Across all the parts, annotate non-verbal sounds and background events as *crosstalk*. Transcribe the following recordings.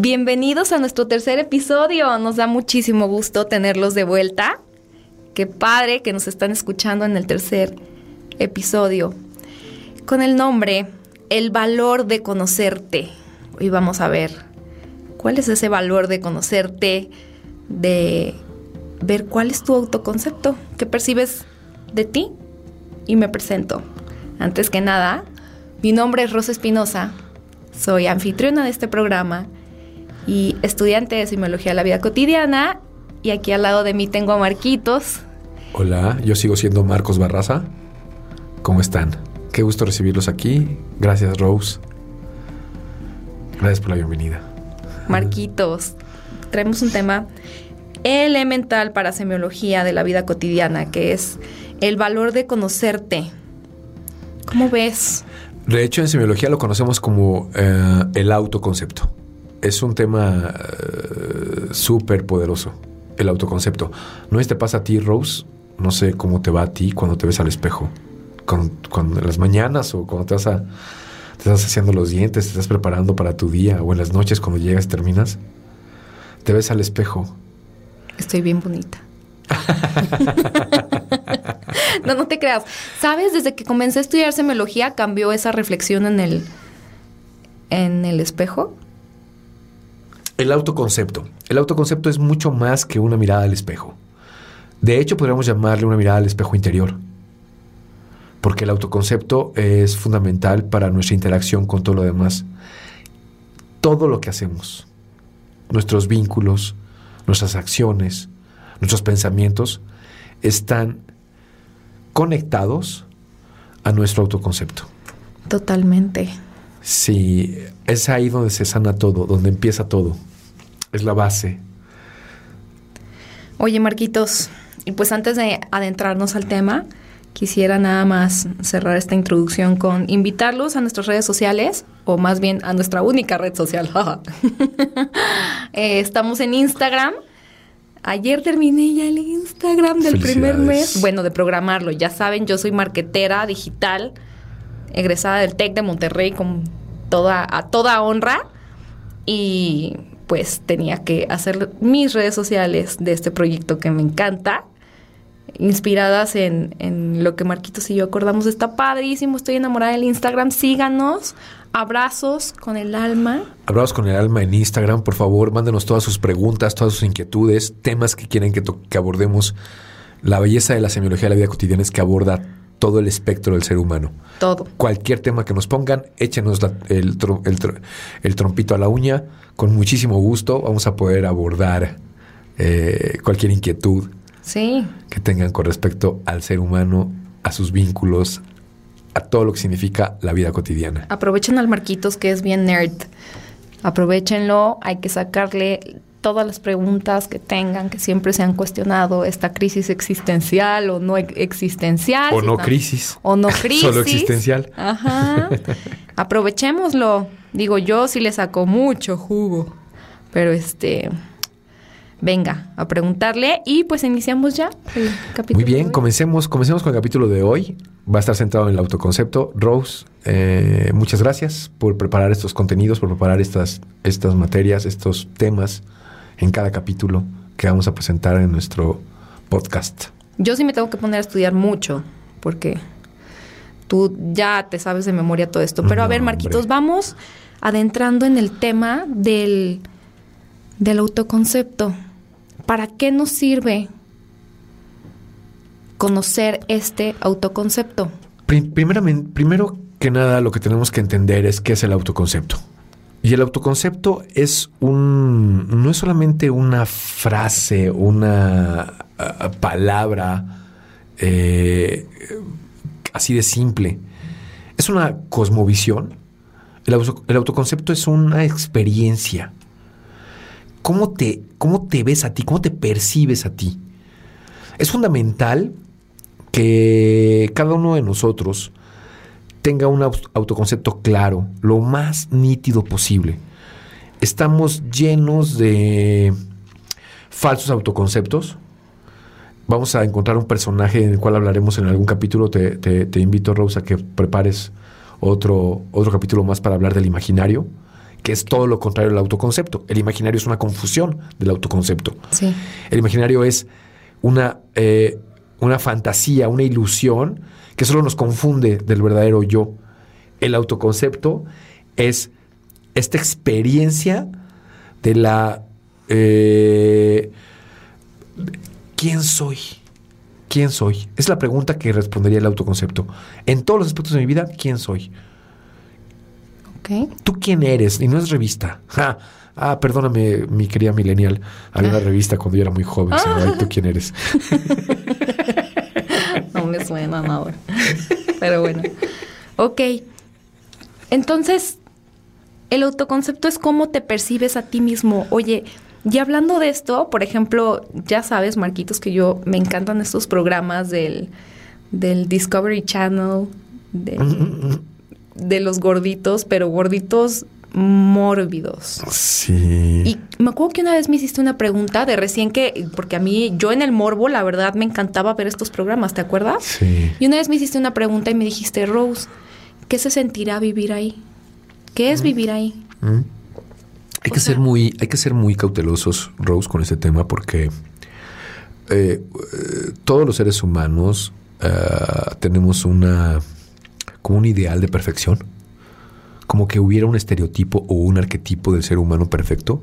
Bienvenidos a nuestro tercer episodio. Nos da muchísimo gusto tenerlos de vuelta. Qué padre que nos están escuchando en el tercer episodio. Con el nombre El valor de conocerte. Hoy vamos a ver cuál es ese valor de conocerte, de ver cuál es tu autoconcepto, qué percibes de ti. Y me presento. Antes que nada, mi nombre es Rosa Espinosa. Soy anfitriona de este programa y estudiante de Semiología de la Vida Cotidiana. Y aquí al lado de mí tengo a Marquitos. Hola, yo sigo siendo Marcos Barraza. ¿Cómo están? Qué gusto recibirlos aquí. Gracias, Rose. Gracias por la bienvenida. Marquitos, traemos un tema elemental para semiología de la vida cotidiana, que es el valor de conocerte. ¿Cómo ves? De hecho, en semiología lo conocemos como eh, el autoconcepto es un tema uh, súper poderoso, el autoconcepto. ¿No te pasa a ti, Rose? No sé cómo te va a ti cuando te ves al espejo. Cuando, en las mañanas o cuando te vas a, te estás haciendo los dientes, te estás preparando para tu día o en las noches cuando llegas y terminas, te ves al espejo. Estoy bien bonita. *laughs* no, no te creas. ¿Sabes? Desde que comencé a estudiar semiología cambió esa reflexión en el, en el espejo. El autoconcepto. El autoconcepto es mucho más que una mirada al espejo. De hecho, podríamos llamarle una mirada al espejo interior. Porque el autoconcepto es fundamental para nuestra interacción con todo lo demás. Todo lo que hacemos, nuestros vínculos, nuestras acciones, nuestros pensamientos, están conectados a nuestro autoconcepto. Totalmente. Sí, es ahí donde se sana todo, donde empieza todo es la base. Oye, Marquitos, y pues antes de adentrarnos al tema, quisiera nada más cerrar esta introducción con invitarlos a nuestras redes sociales, o más bien a nuestra única red social. *laughs* Eh, estamos en Instagram. Ayer terminé ya el Instagram del primer mes. Bueno, de programarlo. Ya saben, yo soy marquetera digital, egresada del TEC de Monterrey con toda, a toda honra. Y pues tenía que hacer mis redes sociales de este proyecto que me encanta, inspiradas en, en, lo que Marquitos y yo acordamos. Está padrísimo, estoy enamorada del Instagram, síganos. Abrazos con el alma. Abrazos con el alma en Instagram, por favor, mándenos todas sus preguntas, todas sus inquietudes, temas que quieren que, que abordemos. La belleza de la semiología de la vida cotidiana es que aborda todo el espectro del ser humano. Todo. Cualquier tema que nos pongan, échenos el, el, trompito a la uña. Con muchísimo gusto vamos a poder abordar eh, cualquier inquietud sí. que tengan con respecto al ser humano, a sus vínculos, a todo lo que significa la vida cotidiana. Aprovechen al Marquitos que es bien nerd. Aprovechenlo, hay que sacarle todas las preguntas que tengan, que siempre se han cuestionado, esta crisis existencial o no existencial. O no crisis. O no *laughs* crisis. Solo existencial. Ajá. *laughs* Aprovechémoslo. Digo, yo sí le saco mucho jugo. Pero este. Venga, a preguntarle y pues iniciamos ya el capítulo. Muy bien, comencemos, comencemos con el capítulo de hoy. Va a estar centrado en el autoconcepto. Rose, eh, muchas gracias por preparar estos contenidos, por preparar estas, estas materias, estos temas en cada capítulo que vamos a presentar en nuestro podcast. Yo sí me tengo que poner a estudiar mucho, porque tú ya te sabes de memoria todo esto. Pero a ver, Marquitos, vamos adentrando en el tema del, del autoconcepto. ¿Para qué nos sirve conocer este autoconcepto? Primeramente, primero que nada, lo que tenemos que entender es qué es el autoconcepto. Y el autoconcepto es un. no es solamente una frase, una palabra eh, así de simple. Es una cosmovisión. El, autoconcepto es una experiencia. cómo te, cómo te ves a ti, cómo te percibes a ti. Es fundamental que cada uno de nosotros tenga un autoconcepto claro, lo más nítido posible. Estamos llenos de falsos autoconceptos. Vamos a encontrar un personaje en el cual hablaremos en algún capítulo. Te, te, invito, Rose, a que prepares otro, otro capítulo más para hablar del imaginario, que es todo lo contrario al autoconcepto. El imaginario es una confusión del autoconcepto. Sí. El imaginario es una, eh, una fantasía, una ilusión que solo nos confunde del verdadero yo. El autoconcepto es esta experiencia de la... Eh, ¿Quién soy? ¿Quién soy? Es la pregunta que respondería el autoconcepto. En todos los aspectos de mi vida, ¿quién soy? Okay. ¿Tú quién eres? Y no es revista. Ah, perdóname, mi querida millennial. Había una ah. revista cuando yo era muy joven. Ah. ¿Tú quién eres? *laughs* no me suena nada. Pero bueno. Ok. Entonces, el autoconcepto es cómo te percibes a ti mismo. Oye, y hablando de esto, por ejemplo, ya sabes, Marquitos, que yo me encantan estos programas del, del Discovery Channel, de, *laughs* de los gorditos, pero gorditos mórbidos. Sí. Y me acuerdo que una vez me hiciste una pregunta de recién que, porque a mí, yo en el morbo, la verdad, me encantaba ver estos programas, ¿te acuerdas? Sí. Y una vez me hiciste una pregunta y me dijiste, Rose, ¿qué se sentirá vivir ahí? ¿Qué es vivir ahí? Hay que ser muy, hay que ser muy cautelosos, Rose, con este tema, porque eh, todos los seres humanos eh, tenemos una como un ideal de perfección como que hubiera un estereotipo o un arquetipo del ser humano perfecto.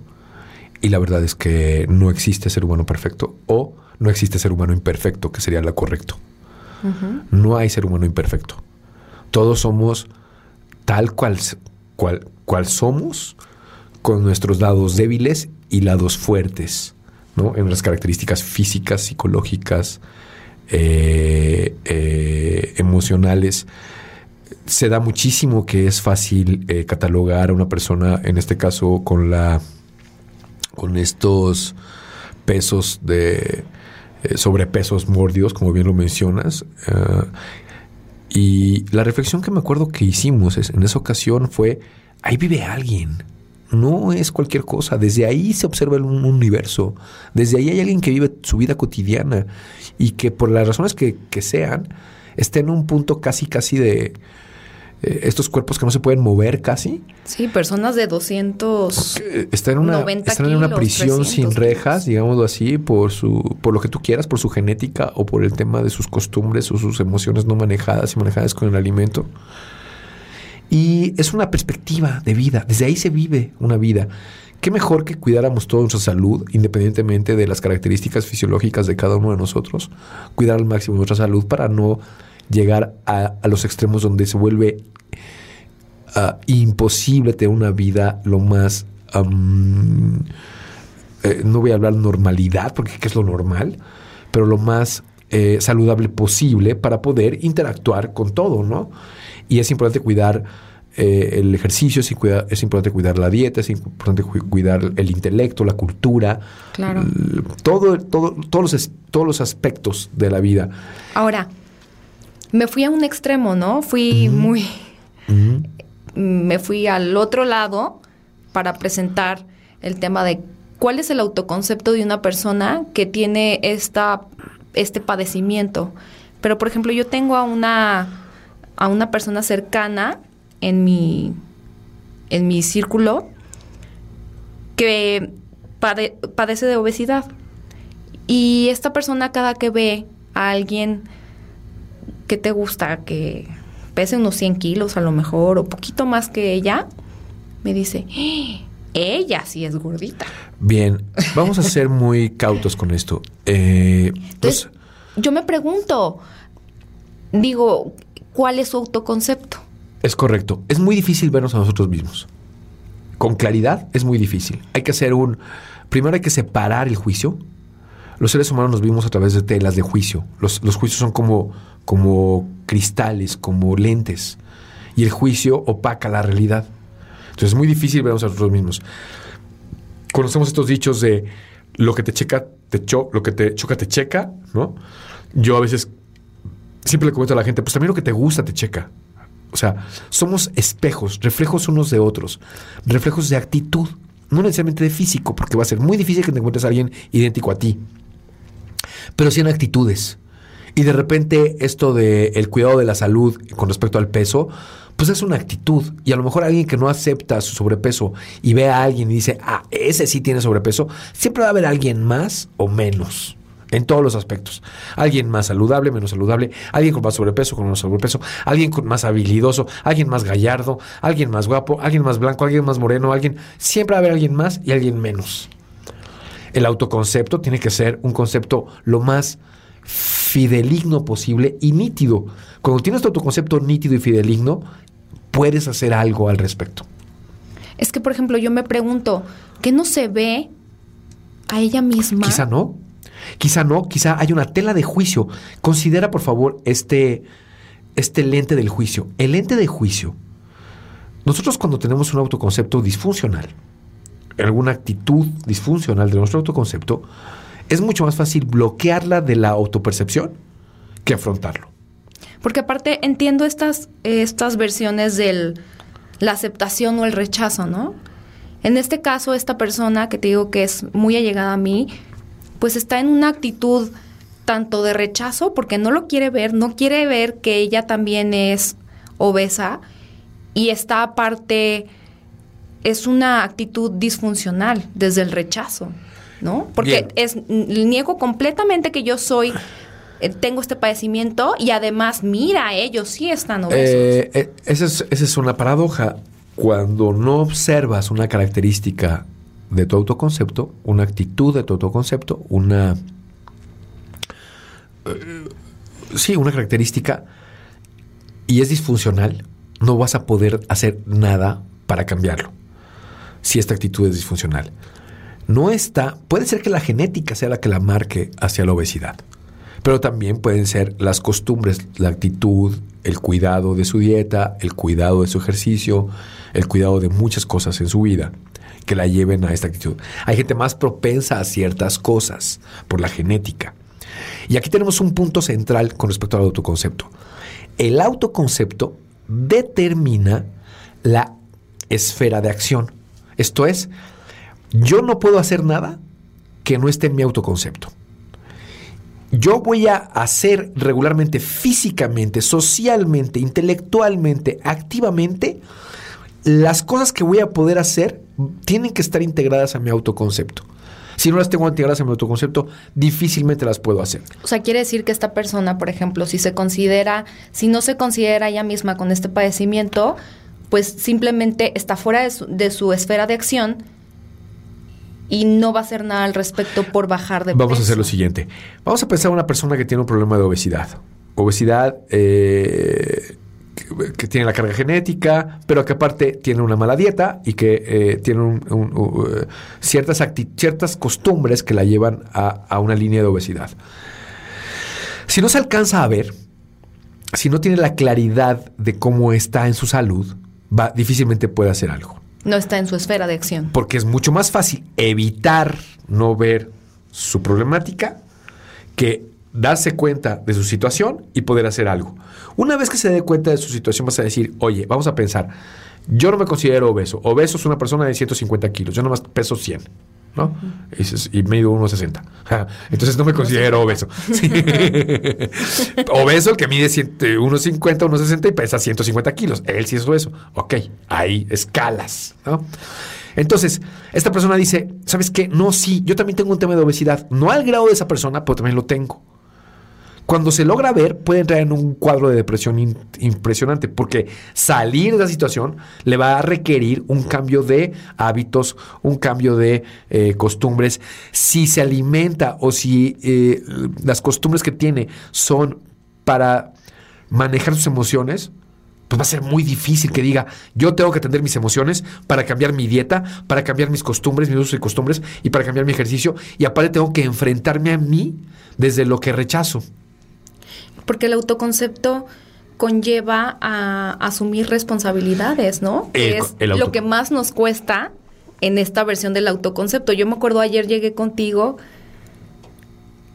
Y la verdad es que no existe ser humano perfecto o no existe ser humano imperfecto, que sería lo correcto. No hay ser humano imperfecto. Todos somos tal cual, cual, cual somos, con nuestros lados débiles y lados fuertes, ¿no? En las características físicas, psicológicas, eh, eh, emocionales se da muchísimo que es fácil eh, catalogar a una persona, en este caso con la con estos pesos de eh, sobrepesos mordios, como bien lo mencionas. Eh, y la reflexión que me acuerdo que hicimos en esa ocasión fue, ahí vive alguien, no es cualquier cosa, desde ahí se observa un universo, desde ahí hay alguien que vive su vida cotidiana y que por las razones que, que sean, está en un punto casi, casi de, eh, estos cuerpos que no se pueden mover casi. Sí, personas de 200. Están en una, están en una prisión sin rejas, digámoslo así, por, su, por lo que tú quieras, por su genética o por el tema de sus costumbres o sus emociones no manejadas y manejadas con el alimento. Y es una perspectiva de vida, desde ahí se vive una vida. ¿Qué mejor que cuidáramos toda nuestra salud, independientemente de las características fisiológicas de cada uno de nosotros? Cuidar al máximo nuestra salud para no llegar a, los extremos donde se vuelve ah, imposible tener una vida lo más... Eh, no voy a hablar normalidad, porque ¿qué es lo normal? Pero lo más eh, saludable posible para poder interactuar con todo, ¿no? Y es importante cuidar eh, el ejercicio, es, es, importante cuidar la dieta, es importante cuidar el intelecto, la cultura, claro. todo, todo, todos, los, todos los aspectos de la vida. Ahora, me fui a un extremo, ¿no? Fui muy... *laughs* Me fui al otro lado para presentar el tema de cuál es el autoconcepto de una persona que tiene esta, este padecimiento. Pero, por ejemplo, yo tengo a una, a una persona cercana en mi, en mi círculo que padece de obesidad. Y esta persona cada que ve a alguien ¿qué te gusta? Que pese unos 100 kilos a lo mejor, o poquito más que ella, me dice, ¡Ah! ella sí es gordita. Bien, vamos a ser muy cautos con esto. Eh, Entonces, pues, yo me pregunto, digo, ¿cuál es su autoconcepto? Es correcto. Es muy difícil vernos a nosotros mismos. Con claridad es muy difícil. Hay que hacer un... Primero hay que separar el juicio. Los seres humanos nos vimos a través de telas de juicio. Los, los juicios son como como cristales, como lentes. Y el juicio opaca la realidad. Entonces es muy difícil vernos a nosotros mismos. conocemos estos dichos de lo que te checa, te cho lo que te choca, te checa, ¿no? Yo a veces siempre le comento a la gente, pues también lo que te gusta te checa. O sea, somos espejos, reflejos unos de otros, reflejos de actitud, no necesariamente de físico, porque va a ser muy difícil que te encuentres a alguien idéntico a ti, pero sí en actitudes. Y de repente esto de el cuidado de la salud con respecto al peso, pues es una actitud. Y a lo mejor alguien que no acepta su sobrepeso y ve a alguien y dice, ah, ese sí tiene sobrepeso, siempre va a haber alguien más o menos. En todos los aspectos. Alguien más saludable, menos saludable, alguien con más sobrepeso, con menos sobrepeso, alguien con más habilidoso, alguien más gallardo, alguien más guapo, alguien más blanco, alguien más moreno, alguien. Siempre va a haber alguien más y alguien menos. El autoconcepto tiene que ser un concepto lo más fideligno posible y nítido. Cuando tienes tu autoconcepto nítido y fideligno, puedes hacer algo al respecto. Es que, por ejemplo, yo me pregunto, ¿qué no se ve a ella misma? Quizá no. Quizá no, quizá hay una tela de juicio. Considera, por favor, este, este lente del juicio. El lente de juicio. Nosotros cuando tenemos un autoconcepto disfuncional, alguna actitud disfuncional de nuestro autoconcepto, es mucho más fácil bloquearla de la autopercepción que afrontarlo. Porque aparte entiendo estas, estas versiones de la aceptación o el rechazo, ¿no? En este caso, esta persona que te digo que es muy allegada a mí, pues está en una actitud tanto de rechazo, porque no lo quiere ver, no quiere ver que ella también es obesa, y está aparte, es una actitud disfuncional desde el rechazo, ¿no? Porque es, niego completamente que yo soy eh, tengo este padecimiento y además, mira, ellos sí están obesos. Eh, eh, esa, es, esa es una paradoja. Cuando no observas una característica de tu autoconcepto, una actitud de tu autoconcepto, una... sí, una característica y es disfuncional, no vas a poder hacer nada para cambiarlo. Si esta actitud es disfuncional. No está, puede ser que la genética sea la que la marque hacia la obesidad, pero también pueden ser las costumbres, la actitud, el cuidado de su dieta, el cuidado de su ejercicio, el cuidado de muchas cosas en su vida que la lleven a esta actitud. Hay gente más propensa a ciertas cosas por la genética. Y aquí tenemos un punto central con respecto al autoconcepto. El autoconcepto determina la esfera de acción. Esto es, yo no puedo hacer nada que no esté en mi autoconcepto. Yo voy a hacer regularmente, físicamente, socialmente, intelectualmente, activamente, las cosas que voy a poder hacer tienen que estar integradas a mi autoconcepto. Si no las tengo integradas a mi autoconcepto, difícilmente las puedo hacer. O sea, quiere decir que esta persona, por ejemplo, si se considera, si no se considera ella misma con este padecimiento, pues simplemente está fuera de su, de su esfera de acción y no va a hacer nada al respecto por bajar de Vamos a hacer lo siguiente. Vamos a pensar en una persona que tiene un problema de obesidad. Obesidad eh, que, tiene la carga genética, pero que aparte tiene una mala dieta y que eh, tiene ciertas, ciertas costumbres que la llevan a, una línea de obesidad. Si no se alcanza a ver, si no tiene la claridad de cómo está en su salud, va, difícilmente puede hacer algo. No está en su esfera de acción. Porque es mucho más fácil evitar no ver su problemática que darse cuenta de su situación y poder hacer algo. Una vez que se dé cuenta de su situación, vas a decir, oye, vamos a pensar, yo no me considero obeso. Obeso es una persona de 150 kilos, yo nomás peso 100. ¿no? Y, medio 1,60. *laughs* Entonces no me considero obeso. *laughs* *laughs* obeso el que mide 1,50, 1,60 y pesa 150 kilos. Él sí es obeso. Ok, hay escalas, ¿no? Entonces, esta persona dice, ¿sabes qué? No, sí, yo también tengo un tema de obesidad. No al grado de esa persona, pero también lo tengo. Cuando se logra ver, puede entrar en un cuadro de depresión impresionante, porque salir de esa situación le va a requerir un cambio de hábitos, un cambio de eh, costumbres. Si se alimenta o si eh, las costumbres que tiene son para manejar sus emociones, pues va a ser muy difícil que diga, yo tengo que atender mis emociones para cambiar mi dieta, para cambiar mis costumbres, mis usos y costumbres y para cambiar mi ejercicio. Y aparte tengo que enfrentarme a mí desde lo que rechazo porque el autoconcepto conlleva a asumir responsabilidades, ¿no? es lo que más nos cuesta en esta versión del autoconcepto. Yo me acuerdo ayer llegué contigo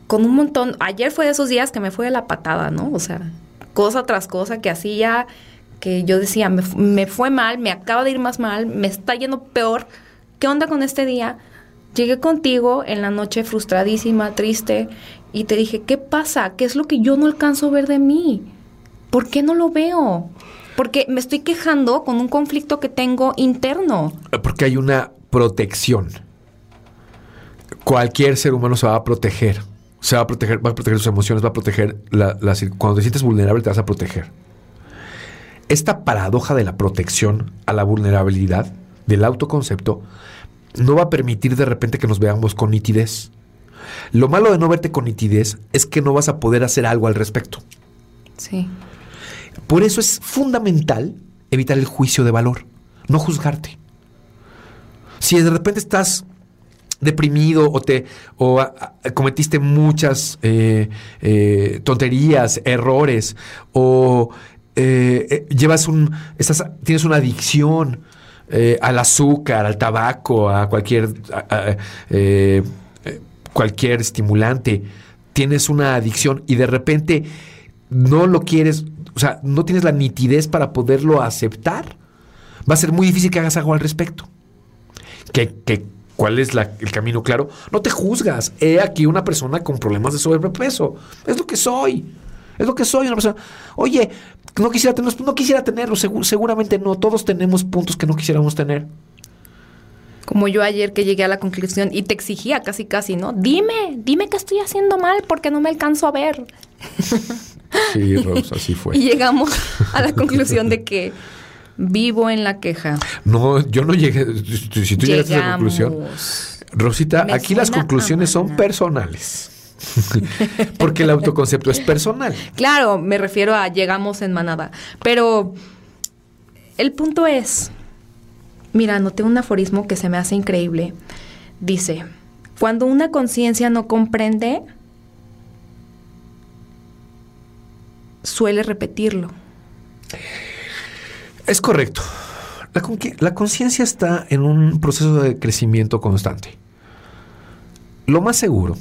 con un montón, ayer fue de esos días que me fue de la patada, ¿no? O sea, cosa tras cosa que hacía, que yo decía, me, me fue mal, me acaba de ir más mal, me está yendo peor. ¿Qué onda con este día? Llegué contigo en la noche frustradísima, triste, y te dije, ¿qué pasa? ¿Qué es lo que yo no alcanzo a ver de mí? ¿Por qué no lo veo? Porque me estoy quejando con un conflicto que tengo interno. Porque hay una protección. Cualquier ser humano se va a proteger. Se va a proteger, va a proteger sus emociones, va a proteger cuando te sientes vulnerable te vas a proteger. Esta paradoja de la protección a la vulnerabilidad del autoconcepto no va a permitir de repente que nos veamos con nitidez. Lo malo de no verte con nitidez es que no vas a poder hacer algo al respecto. Sí. Por eso es fundamental evitar el juicio de valor, no juzgarte. Si de repente estás deprimido o te o cometiste muchas eh, eh, tonterías, errores o eh, llevas un estás, tienes una adicción al azúcar, al tabaco, a cualquier cualquier estimulante, tienes una adicción y de repente no lo quieres, o sea, no tienes la nitidez para poderlo aceptar, va a ser muy difícil que hagas algo al respecto. Que, ¿Cuál es el camino claro? No te juzgas. He aquí una persona con problemas de sobrepeso. Es lo que soy. Es lo que soy, una persona. Oye, no quisiera tenerlo, no quisiera tenerlo, seguramente no. Todos tenemos puntos que no quisiéramos tener. Como yo ayer que llegué a la conclusión y te exigía casi casi, ¿no? Dime, dime que estoy haciendo mal porque no me alcanzo a ver. *laughs* Sí, Rose, así fue. *laughs* Y llegamos a la conclusión de que vivo en la queja. No, yo no llegué. Si tú llegaste a esa conclusión. Rosita, aquí las conclusiones son personales. *laughs* Porque el autoconcepto es personal. Claro, me refiero a llegamos en manada. Pero el punto es, mira, noté un aforismo que se me hace increíble. Dice, cuando una conciencia no comprende, suele repetirlo. Es correcto. La, conciencia está en un proceso de crecimiento constante. Lo más seguro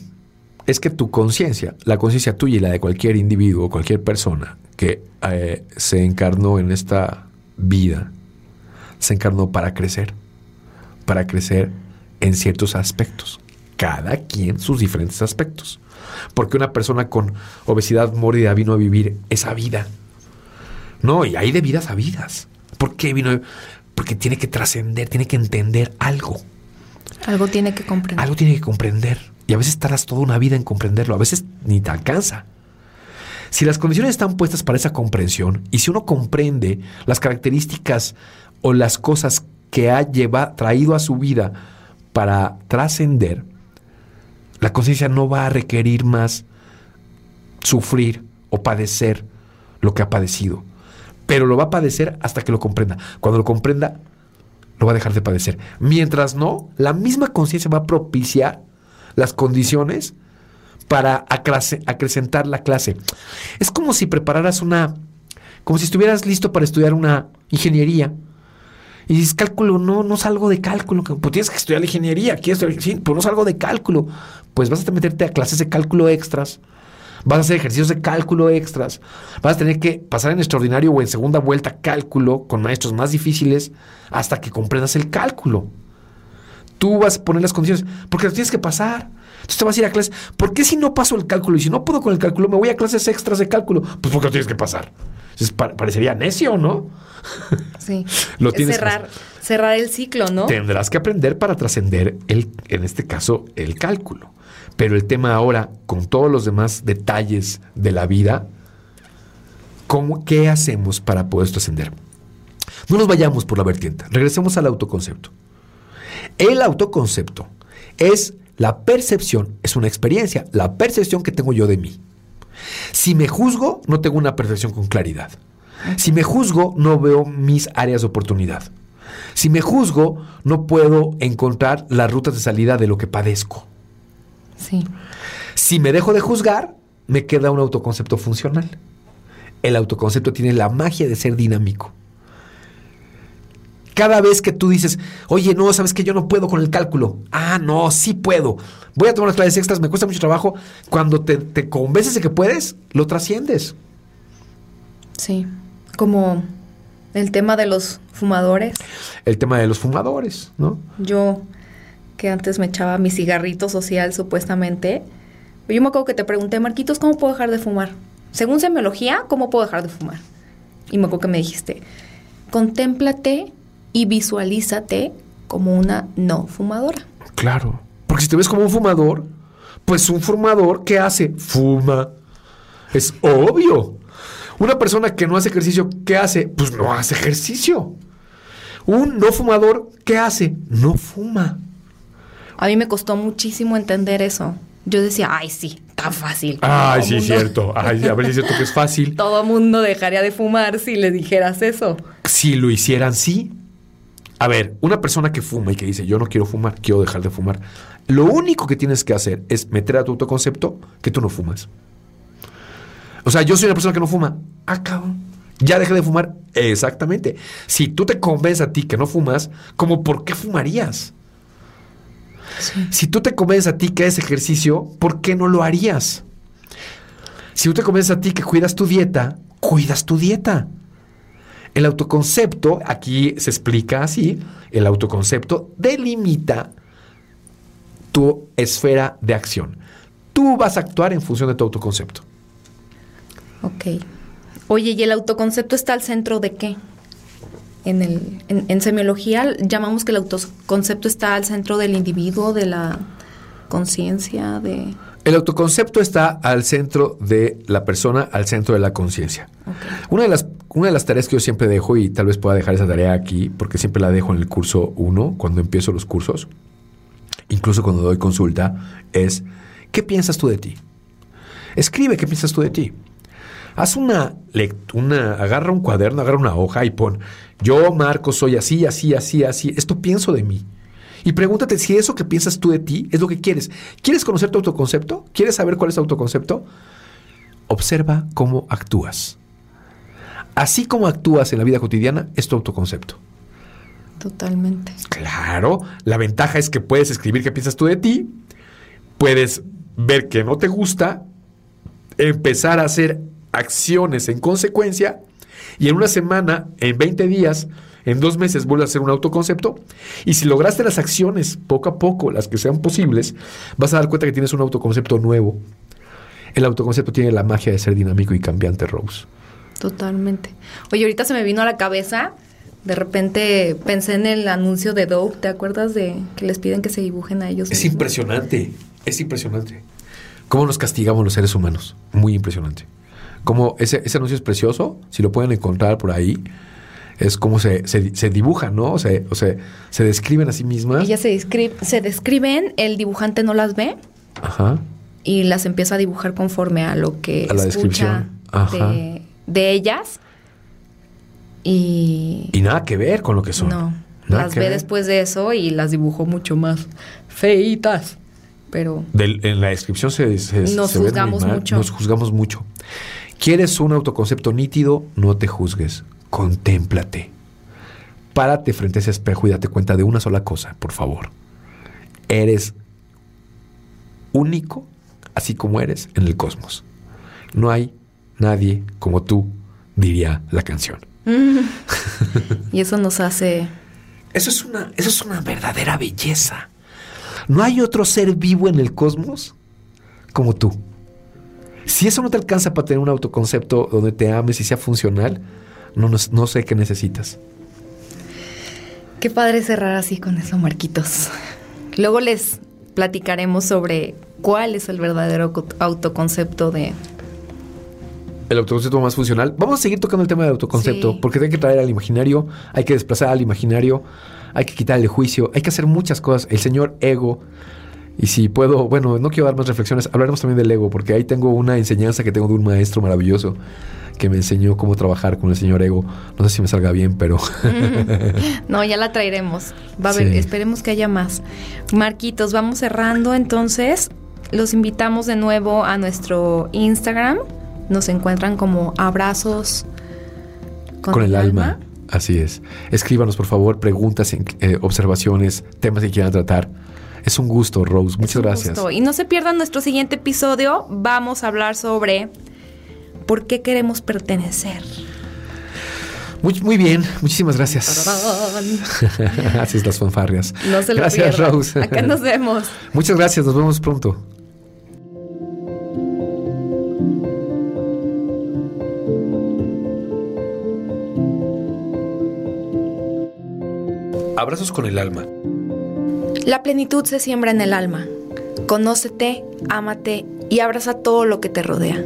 es que tu conciencia, la conciencia tuya y la de cualquier individuo cualquier persona que eh, se encarnó en esta vida, se encarnó para crecer, para crecer en ciertos aspectos, cada quien sus diferentes aspectos. Porque una persona con obesidad mórbida vino a vivir esa vida. No, y hay de vidas a vidas. ¿Por qué vino? Porque tiene que trascender, tiene que entender algo. Algo tiene que comprender. Algo tiene que comprender. Y a veces tardas toda una vida en comprenderlo, a veces ni te alcanza. Si las condiciones están puestas para esa comprensión y si uno comprende las características o las cosas que ha llevado, traído a su vida para trascender, la conciencia no va a requerir más sufrir o padecer lo que ha padecido pero lo va a padecer hasta que lo comprenda. Cuando lo comprenda, lo va a dejar de padecer. Mientras no, la misma conciencia va a propiciar las condiciones para acrecentar la clase. Es como si prepararas una, como si estuvieras listo para estudiar una ingeniería. Y dices, cálculo, no, no salgo de cálculo. Pues tienes que estudiar la ingeniería, quieres sí, pues no salgo de cálculo. Pues vas a meterte a clases de cálculo extras vas a hacer ejercicios de cálculo extras, vas a tener que pasar en extraordinario o en segunda vuelta cálculo con maestros más difíciles hasta que comprendas el cálculo. Tú vas a poner las condiciones, porque lo tienes que pasar. Entonces te vas a ir a clases. ¿Por qué si no paso el cálculo y si no puedo con el cálculo, me voy a clases extras de cálculo? Pues porque lo tienes que pasar. parecería necio, ¿no? *laughs* Sí. *laughs* lo tienes cerrar, cerrar el ciclo, ¿no? Tendrás que aprender para trascender, el, en este caso, el cálculo. Pero el tema ahora, con todos los demás detalles de la vida, ¿cómo, ¿qué hacemos para poder trascender? No nos vayamos por la vertiente, regresemos al autoconcepto. El autoconcepto es la percepción, es una experiencia, la percepción que tengo yo de mí. Si me juzgo, no tengo una percepción con claridad. Si me juzgo, no veo mis áreas de oportunidad. Si me juzgo, no puedo encontrar las rutas de salida de lo que padezco. Si me dejo de juzgar, me queda un autoconcepto funcional. El autoconcepto tiene la magia de ser dinámico. Cada vez que tú dices, oye, no, sabes que yo no puedo con el cálculo. Ah, no, sí puedo. Voy a tomar unas clases extras, me cuesta mucho trabajo. Cuando te, te convences de que puedes, lo trasciendes. Sí, como el tema de los fumadores. El tema de los fumadores, ¿no? Yo, que antes me echaba mi cigarrito social supuestamente, yo me acuerdo que te pregunté, Marquitos, ¿cómo puedo dejar de fumar? Según semiología, ¿cómo puedo dejar de fumar? Y me acuerdo que me dijiste, contémplate y visualízate como una no fumadora. Claro, porque si te ves como un fumador, pues un fumador, ¿qué hace? Fuma. Es obvio. Una persona que no hace ejercicio, ¿qué hace? Pues no hace ejercicio. Un no fumador, ¿qué hace? No fuma. A mí me costó muchísimo entender eso. Yo decía, ay, sí, tan fácil. Ay, sí, cierto. Ay, a ver si es cierto que es fácil. *laughs* Todo mundo dejaría de fumar si le dijeras eso. Si lo hicieran, sí. A ver, una persona que fuma y que dice, yo no quiero fumar, quiero dejar de fumar. Lo único que tienes que hacer es meter a tu autoconcepto que tú no fumas. O sea, yo soy una persona que no fuma. Ah, cabrón. Ya dejé de fumar. Exactamente. Si tú te convences a ti que no fumas, ¿cómo por qué fumarías? Si tú te convences a ti que es ejercicio, ¿por qué no lo harías? Si tú te convences a ti que cuidas tu dieta, cuidas tu dieta. El autoconcepto, aquí se explica así, el autoconcepto delimita tu esfera de acción. Tú vas a actuar en función de tu autoconcepto. Ok. Oye, ¿y el autoconcepto está al centro de qué? En, el, en, semiología llamamos que el autoconcepto está al centro del individuo, de la conciencia, de... El autoconcepto está al centro de la persona, al centro de la conciencia. Una, de las, una de las tareas que yo siempre dejo, y tal vez pueda dejar esa tarea aquí, porque siempre la dejo en el curso 1, cuando empiezo los cursos, incluso cuando doy consulta, es, ¿qué piensas tú de ti? Escribe qué piensas tú de ti. Haz una, una, agarra un cuaderno, agarra una hoja y pon, yo, Marco, soy así, así, así, así, esto pienso de mí. Y pregúntate si eso que piensas tú de ti es lo que quieres. ¿Quieres conocer tu autoconcepto? ¿Quieres saber cuál es tu autoconcepto? Observa cómo actúas. Así como actúas en la vida cotidiana, es tu autoconcepto. Totalmente. Claro, la ventaja es que puedes escribir qué piensas tú de ti, puedes ver que no te gusta, empezar a hacer acciones en consecuencia y en una semana, en 20 días, en dos meses vuelve a hacer un autoconcepto y si lograste las acciones poco a poco, las que sean posibles, vas a dar cuenta que tienes un autoconcepto nuevo. El autoconcepto tiene la magia de ser dinámico y cambiante, Rose. Totalmente. Oye, ahorita se me vino a la cabeza, de repente pensé en el anuncio de Dope, ¿te acuerdas de que les piden que se dibujen a ellos? Es impresionante, es impresionante. ¿Cómo nos castigamos los seres humanos? Muy impresionante. Como ese, ese anuncio es precioso, si lo pueden encontrar por ahí, es como se, se, dibujan, ¿no? O sea, o sea, se describen a sí mismas. Ellas se, se describen, el dibujante no las ve. Ajá. Y las empieza a dibujar conforme a lo que a la escucha de, de, ellas. Y... Y nada que ver con lo que son. No. las ve después de eso y las dibujó mucho más feitas. Pero... en la descripción se, nos juzgamos mucho. Nos juzgamos mucho. ¿Quieres un autoconcepto nítido? No te juzgues, contémplate. Párate frente a ese espejo y date cuenta de una sola cosa, por favor. Eres único, así como eres en el cosmos. No hay nadie como tú, diría la canción. *laughs* y eso nos hace... Eso es, una, eso es una verdadera belleza. No hay otro ser vivo en el cosmos como tú. Si eso no te alcanza para tener un autoconcepto donde te ames y sea funcional, no, no, sé qué necesitas. Qué padre cerrar así con eso, Marquitos. Luego les platicaremos sobre cuál es el verdadero autoconcepto de... El autoconcepto más funcional. Vamos a seguir tocando el tema del autoconcepto, porque hay que traer al imaginario, hay que desplazar al imaginario, hay que quitarle juicio, hay que hacer muchas cosas. El señor ego y si puedo, bueno, no quiero dar más reflexiones, hablaremos también del ego, porque ahí tengo una enseñanza que tengo de un maestro maravilloso que me enseñó cómo trabajar con el señor ego. No sé si me salga bien, pero... no, ya la traeremos. Va a haber, esperemos que haya más. Marquitos, vamos cerrando entonces. Los invitamos de nuevo a nuestro Instagram. Nos encuentran como abrazos con, el, alma. Así es. Escríbanos, por favor, preguntas, eh, observaciones, temas que quieran tratar. Es un gusto, Rose. Muchas gracias. Y no se pierdan nuestro siguiente episodio. Vamos a hablar sobre por qué queremos pertenecer. Muy, muy bien, muchísimas gracias. *laughs* Así es las fanfarrias. No se lo gracias, Rose. Acá nos vemos. Muchas gracias, nos vemos pronto. Abrazos con el alma. La plenitud se siembra en el alma. Conócete, ámate y abraza todo lo que te rodea.